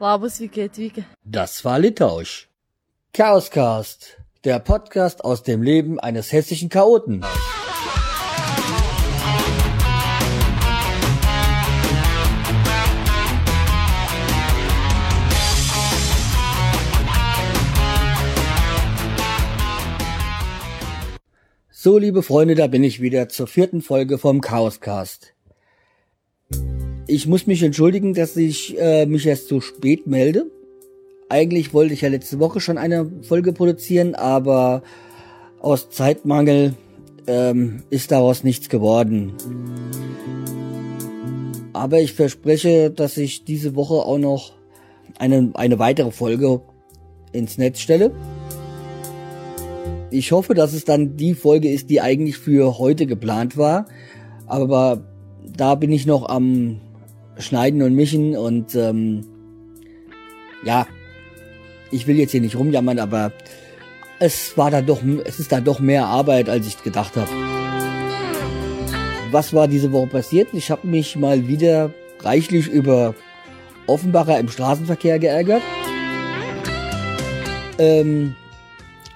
Wie geht? Das war Litauisch. Chaoscast, der Podcast aus dem Leben eines hessischen Chaoten. So, liebe Freunde, da bin ich wieder zur vierten Folge vom Chaoscast. Ich muss mich entschuldigen, dass ich äh, mich erst so spät melde. Eigentlich wollte ich ja letzte Woche schon eine Folge produzieren, aber aus Zeitmangel ähm, ist daraus nichts geworden. Aber ich verspreche, dass ich diese Woche auch noch eine, eine weitere Folge ins Netz stelle. Ich hoffe, dass es dann die Folge ist, die eigentlich für heute geplant war. Aber da bin ich noch am Schneiden und Mischen und ähm, ja, ich will jetzt hier nicht rumjammern, aber es war da doch, es ist da doch mehr Arbeit, als ich gedacht habe. Was war diese Woche passiert? Ich habe mich mal wieder reichlich über Offenbacher im Straßenverkehr geärgert. Ähm,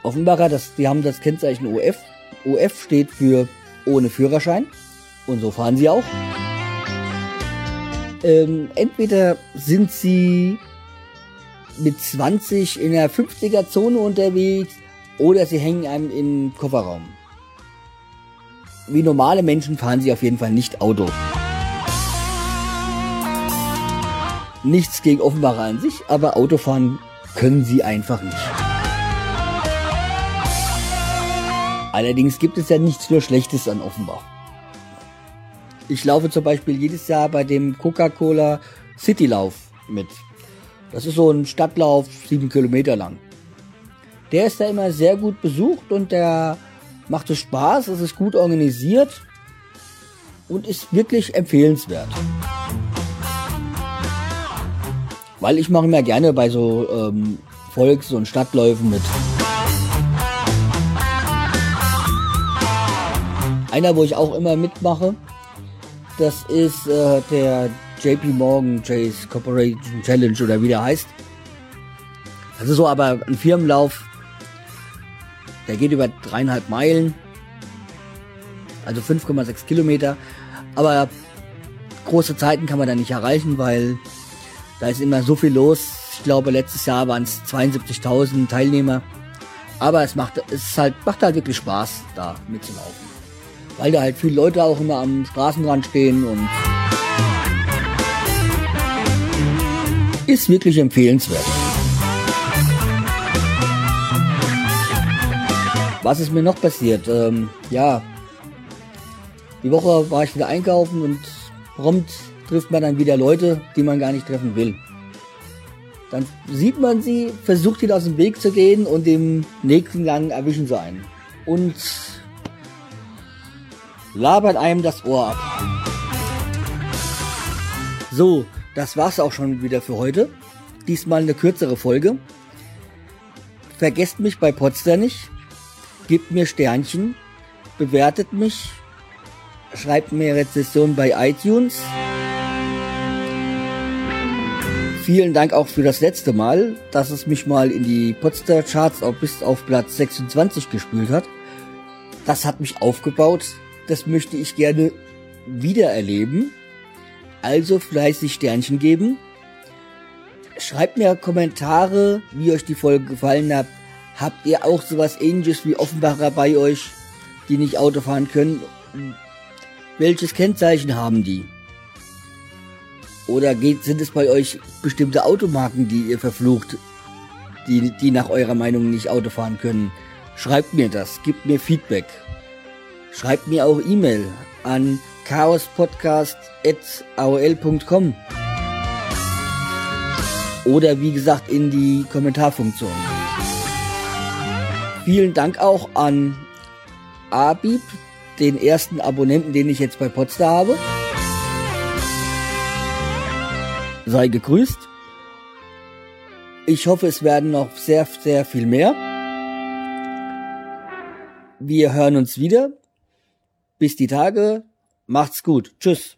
Offenbarer, das, die haben das Kennzeichen OF. OF steht für ohne Führerschein. Und so fahren sie auch. Ähm, entweder sind sie mit 20 in der 50er Zone unterwegs oder sie hängen einem im Kofferraum. Wie normale Menschen fahren sie auf jeden Fall nicht Auto. Nichts gegen Offenbarer an sich, aber Autofahren können sie einfach nicht. Allerdings gibt es ja nichts nur Schlechtes an Offenbach. Ich laufe zum Beispiel jedes Jahr bei dem Coca-Cola Citylauf mit. Das ist so ein Stadtlauf, sieben Kilometer lang. Der ist da immer sehr gut besucht und der macht es Spaß, es ist gut organisiert und ist wirklich empfehlenswert. Weil ich mache immer gerne bei so ähm, Volks- und Stadtläufen mit. Einer, wo ich auch immer mitmache, das ist äh, der JP Morgan Chase Corporation Challenge oder wie der heißt. Das ist so aber ein Firmenlauf, der geht über dreieinhalb Meilen, also 5,6 Kilometer. Aber große Zeiten kann man da nicht erreichen, weil da ist immer so viel los. Ich glaube, letztes Jahr waren es 72.000 Teilnehmer. Aber es macht, es halt, macht halt wirklich Spaß, da mitzulaufen weil da halt viele Leute auch immer am Straßenrand stehen und ist wirklich empfehlenswert. Was ist mir noch passiert? Ähm, ja, die Woche war ich wieder einkaufen und prompt trifft man dann wieder Leute, die man gar nicht treffen will. Dann sieht man sie, versucht ihnen aus dem Weg zu gehen und im nächsten Gang erwischen sie einen. Und labert einem das Ohr ab. So, das war's auch schon wieder für heute. Diesmal eine kürzere Folge. Vergesst mich bei Potsdam nicht. Gebt mir Sternchen. Bewertet mich. Schreibt mir Rezession bei iTunes. Vielen Dank auch für das letzte Mal, dass es mich mal in die Potsdam Charts auch bis auf Platz 26 gespült hat. Das hat mich aufgebaut. Das möchte ich gerne wieder erleben. Also fleißig Sternchen geben. Schreibt mir Kommentare, wie euch die Folge gefallen hat. Habt ihr auch sowas ähnliches wie Offenbacher bei euch, die nicht Auto fahren können? Welches Kennzeichen haben die? Oder geht, sind es bei euch bestimmte Automarken, die ihr verflucht, die, die nach eurer Meinung nicht Auto fahren können? Schreibt mir das, gebt mir Feedback. Schreibt mir auch E-Mail an chaospodcast.aol.com oder wie gesagt in die Kommentarfunktion. Vielen Dank auch an Abib, den ersten Abonnenten, den ich jetzt bei Potsdam habe. Sei gegrüßt. Ich hoffe, es werden noch sehr, sehr viel mehr. Wir hören uns wieder. Bis die Tage. Macht's gut. Tschüss.